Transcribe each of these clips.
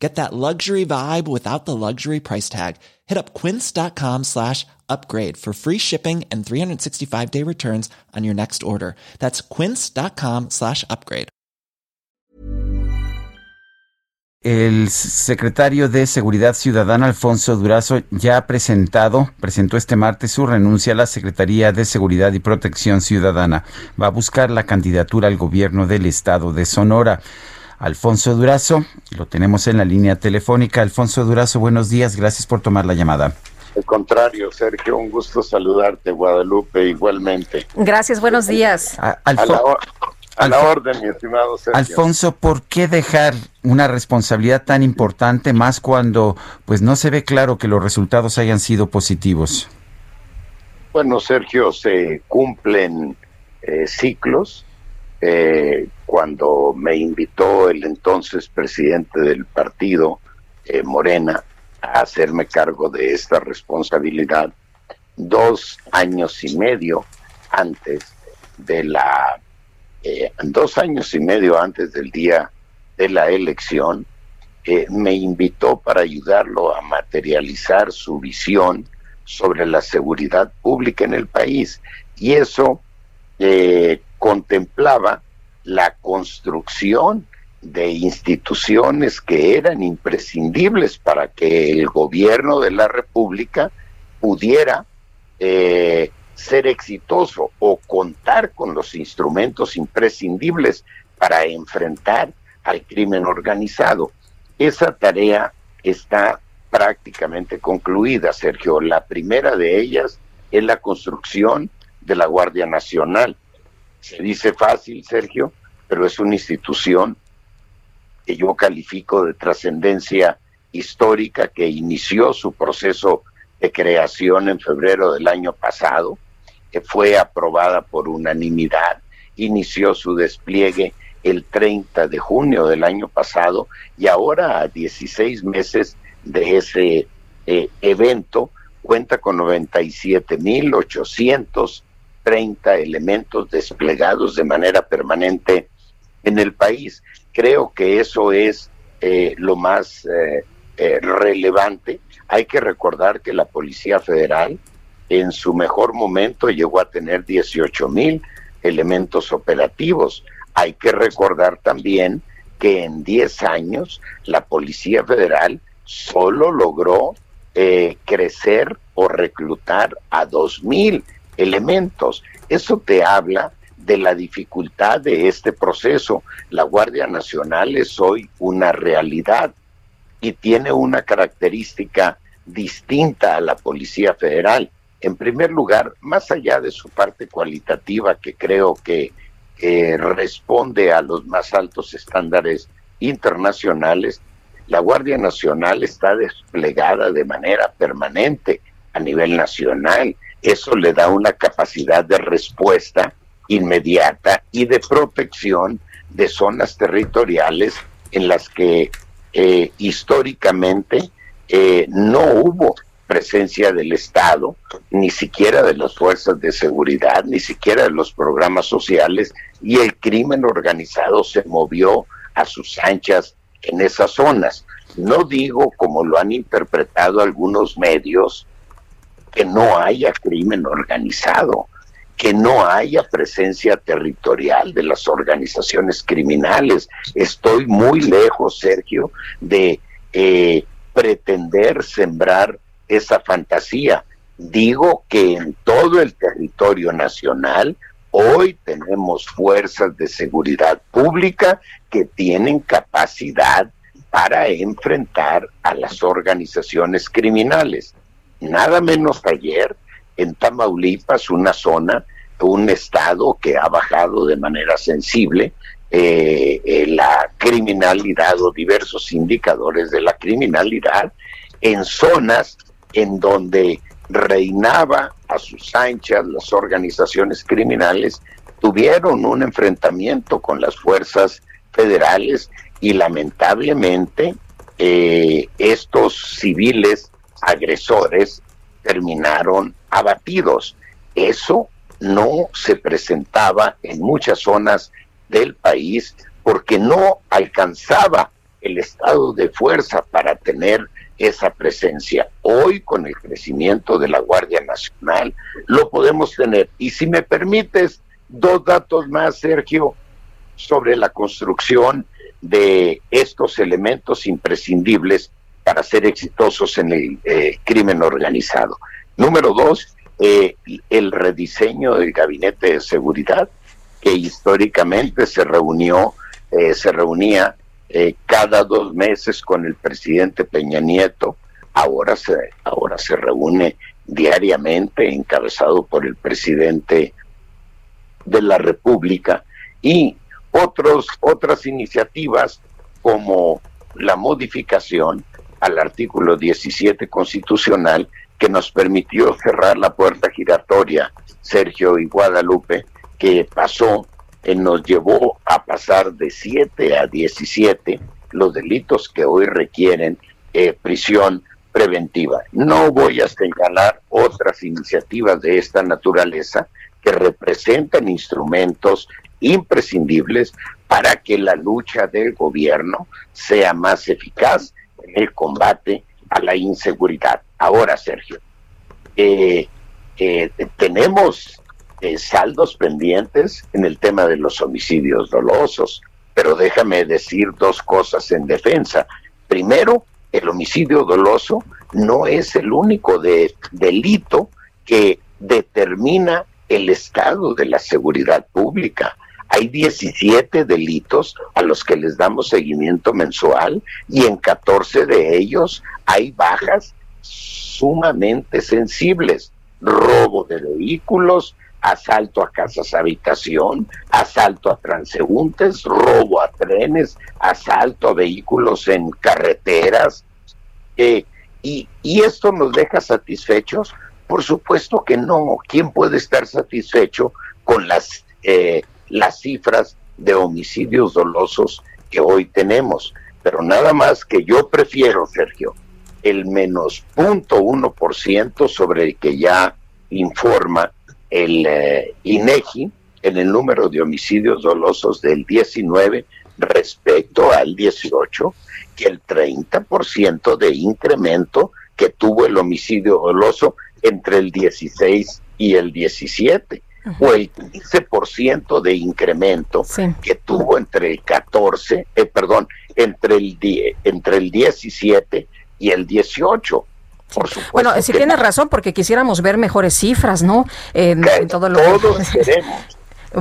Get that luxury vibe without the luxury price tag. Hit up quince.com slash upgrade for free shipping and 365 day returns on your next order. That's quince.com slash upgrade. El secretario de Seguridad Ciudadana, Alfonso Durazo, ya ha presentado, presentó este martes su renuncia a la Secretaría de Seguridad y Protección Ciudadana. Va a buscar la candidatura al gobierno del estado de Sonora. Alfonso Durazo. Lo tenemos en la línea telefónica. Alfonso Durazo, buenos días. Gracias por tomar la llamada. Al contrario, Sergio, un gusto saludarte, Guadalupe, igualmente. Gracias, buenos días. A, la, orden, mi estimado Sergio. Alfonso, ¿por qué dejar una responsabilidad tan importante más cuando pues no se ve claro que los resultados hayan sido positivos? Bueno, Sergio, se cumplen eh, ciclos eh, cuando me invitó el entonces presidente del partido, eh, Morena, a hacerme cargo de esta responsabilidad, dos años y medio antes de la, eh, dos años y medio antes del día de la elección, me invitó para ayudarlo a materializar su visión sobre la seguridad pública en el país. Y eso contemplaba la construcción de instituciones que eran imprescindibles para que el gobierno de la República pudiera eh, ser exitoso o contar con los instrumentos imprescindibles para enfrentar al crimen organizado. Esa tarea está prácticamente concluida, Sergio. La primera de ellas es la construcción de la Guardia Nacional. Se dice fácil, Sergio, pero es una institución que yo califico de trascendencia histórica que inició su proceso de creación en febrero del año pasado, que fue aprobada por unanimidad, inició su despliegue el 30 de junio del año pasado y ahora a 16 meses de ese eh, evento cuenta con 97.800 30 elementos desplegados de manera permanente en el país. Creo que eso es eh, lo más eh, eh, relevante. Hay que recordar que la Policía Federal en su mejor momento llegó a tener 18 mil elementos operativos. Hay que recordar también que en 10 años la Policía Federal solo logró crecer o reclutar a 2 mil elementos. Eso te habla de la dificultad de este proceso. La Guardia Nacional es hoy una realidad y tiene una característica distinta a la Policía Federal. En primer lugar, más allá de su parte cualitativa, que creo que responde a los más altos estándares internacionales, la Guardia Nacional está desplegada de manera permanente a nivel nacional eso le da una capacidad de respuesta inmediata y de protección de zonas territoriales en las que eh, históricamente eh, no hubo presencia del Estado, ni siquiera de las fuerzas de seguridad, ni siquiera de los programas sociales, y el crimen organizado se movió a sus anchas en esas zonas. No digo, como lo han interpretado algunos medios, que no haya crimen organizado, que no haya presencia territorial de las organizaciones criminales. Estoy muy lejos, Sergio, de eh, pretender sembrar esa fantasía. Digo que en todo el territorio nacional hoy tenemos fuerzas de seguridad pública que tienen capacidad para enfrentar a las organizaciones criminales nada menos ayer en Tamaulipas, una zona, un estado que ha bajado de manera sensible eh, eh, la criminalidad o diversos indicadores de la criminalidad en zonas en donde reinaba a sus anchas las organizaciones criminales, tuvieron un enfrentamiento con las fuerzas federales y lamentablemente eh, estos civiles agresores terminaron abatidos. Eso no se presentaba en muchas zonas del país porque no alcanzaba el estado de fuerza para tener esa presencia. Hoy, con el crecimiento de la Guardia Nacional, lo podemos tener. Y si me permites, dos datos más, Sergio, sobre la construcción de estos elementos imprescindibles para ser exitosos en el eh, crimen organizado. Número dos, eh, el rediseño del gabinete de seguridad, que históricamente se reunió, eh, se reunía cada dos meses con el presidente Peña Nieto, ahora se, ahora se reúne diariamente, encabezado por el presidente de la República, y otros, otras iniciativas como la modificación al artículo 17 constitucional que nos permitió cerrar la puerta giratoria, Sergio y Guadalupe, que pasó, eh, nos llevó a pasar de 7 a 17 los delitos que hoy requieren eh, prisión preventiva. No voy a señalar otras iniciativas de esta naturaleza que representan instrumentos imprescindibles para que la lucha del gobierno sea más eficaz en el combate a la inseguridad. Ahora, Sergio, eh, eh, tenemos eh, saldos pendientes en el tema de los homicidios dolosos, pero déjame decir dos cosas en defensa. Primero, el homicidio doloso no es el único de, delito que determina el estado de la seguridad pública. Hay 17 delitos a los que les damos seguimiento mensual y en 14 de ellos hay bajas sumamente sensibles. Robo de vehículos, asalto a casas habitación, asalto a transeúntes, robo a trenes, asalto a vehículos en carreteras. Eh, y, y esto nos deja satisfechos. Por supuesto que no. ¿Quién puede estar satisfecho con las eh, las cifras de homicidios dolosos que hoy tenemos. Pero nada más que yo prefiero, Sergio, el menos punto uno por ciento sobre el que ya informa el eh, INEGI en el número de homicidios dolosos del 19 respecto al 18, que el 30% de incremento que tuvo el homicidio doloso entre el 16 y el 17 o el 15% de incremento que tuvo entre el 14, eh, perdón, entre el, entre el 17 y el 18. Por supuesto bueno, si tienes razón, porque quisiéramos ver mejores cifras, ¿no? En, todo lo todos queremos.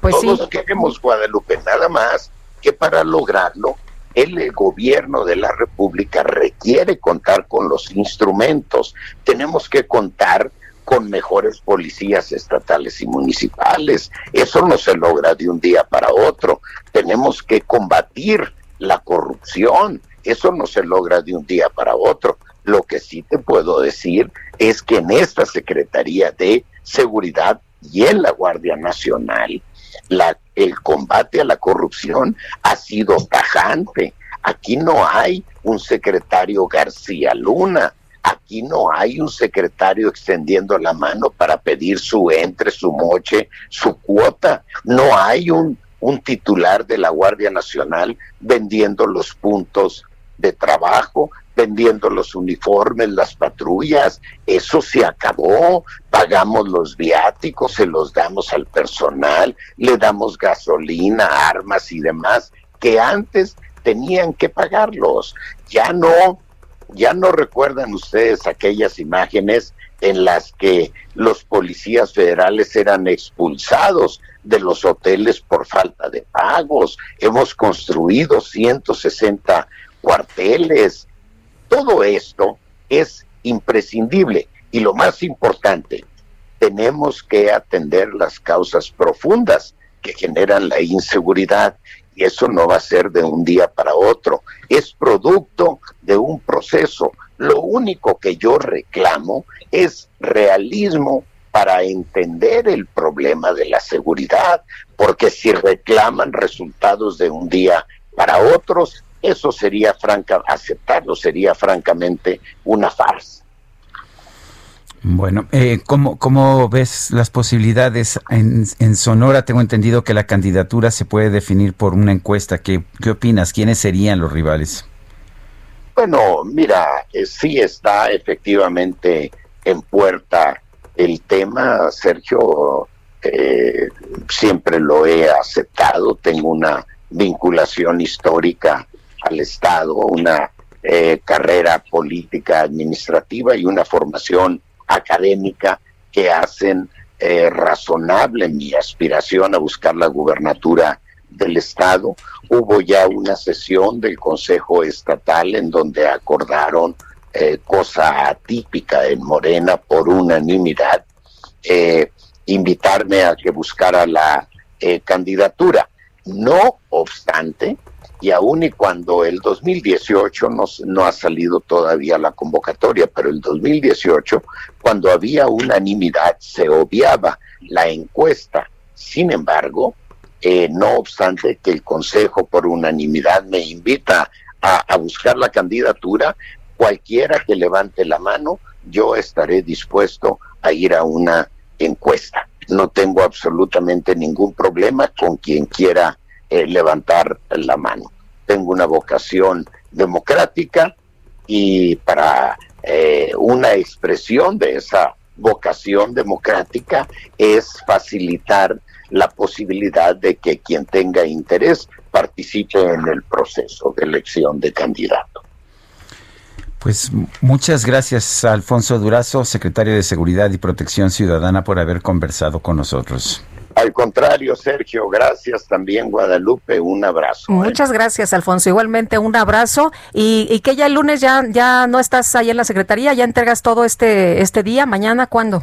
Pues todos queremos, Guadalupe, nada más que para lograrlo, el gobierno de la República requiere contar con los instrumentos. Tenemos que contar con mejores policías estatales y municipales. Eso no se logra de un día para otro. Tenemos que combatir la corrupción. Eso no se logra de un día para otro. Lo que sí te puedo decir es que en esta Secretaría de Seguridad y en la Guardia Nacional, la, el combate a la corrupción ha sido tajante. Aquí no hay un secretario García Luna, Aquí no hay un secretario extendiendo la mano para pedir su entre, su moche, su cuota. No hay un, titular de la Guardia Nacional vendiendo los puntos de trabajo, vendiendo los uniformes, las patrullas. Eso se acabó. Pagamos los viáticos, se los damos al personal, le damos gasolina, armas y demás que antes tenían que pagarlos. Ya no ya no recuerdan ustedes aquellas imágenes en las que los policías federales eran expulsados de los hoteles por falta de pagos. Hemos construido 160 cuarteles. Todo esto es imprescindible y lo más importante, tenemos que atender las causas profundas que generan la inseguridad y eso no va a ser de un día para otro, es producto de un proceso. Lo único que yo reclamo es realismo para entender el problema de la seguridad, porque si reclaman resultados de un día para otros, eso sería franca, aceptarlo sería francamente una farsa. Bueno, eh, ¿cómo, ¿cómo, ves las posibilidades en, Sonora? Tengo entendido que la candidatura se puede definir por una encuesta. ¿Qué, qué opinas? ¿Quiénes serían los rivales? Bueno, mira, eh, sí está efectivamente en puerta el tema, Sergio. Eh, siempre lo he aceptado, tengo una vinculación histórica al Estado, una eh, carrera política administrativa y una formación académica que hacen eh, razonable mi aspiración a buscar la gubernatura del Estado. Hubo ya una sesión del Consejo Estatal en donde acordaron eh, cosa atípica en Morena por unanimidad, eh, invitarme a que buscara la candidatura. No obstante, y aun y cuando el 2018 no, no ha salido todavía la convocatoria, pero el 2018, cuando había unanimidad, se obviaba la encuesta. Sin embargo, eh, no obstante que el Consejo por unanimidad me invita a, a buscar la candidatura, cualquiera que levante la mano, yo estaré dispuesto a ir a una encuesta. No tengo absolutamente ningún problema con quien quiera eh, levantar la mano. Tengo una vocación democrática y para eh, una expresión de esa vocación democrática es facilitar la posibilidad de que quien tenga interés participe en el proceso de elección de candidato. Pues muchas gracias Alfonso Durazo, secretario de Seguridad y Protección Ciudadana, por haber conversado con nosotros. Al contrario, Sergio, gracias también, Guadalupe, un abrazo. ¿eh? Muchas gracias, Alfonso. Igualmente un abrazo y, que ya el lunes ya, ya no estás ahí en la Secretaría, ya entregas todo este, este día. ¿Mañana cuándo?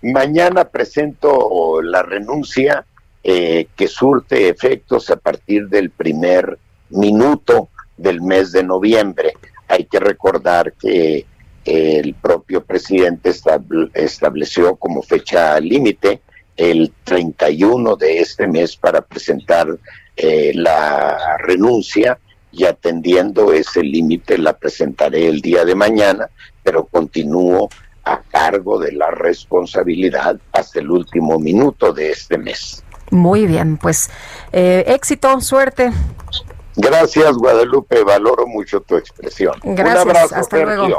mañana presento la renuncia eh, que surte efectos a partir del primer minuto del mes de noviembre. Hay que recordar que el propio presidente estableció como fecha límite el 31 de este mes para presentar eh, la renuncia y atendiendo ese límite la presentaré el día de mañana, pero continúo a cargo de la responsabilidad hasta el último minuto de este mes. Muy bien, pues eh, éxito, suerte. Gracias, Guadalupe, valoro mucho tu expresión. Gracias, Un abrazo, hasta luego.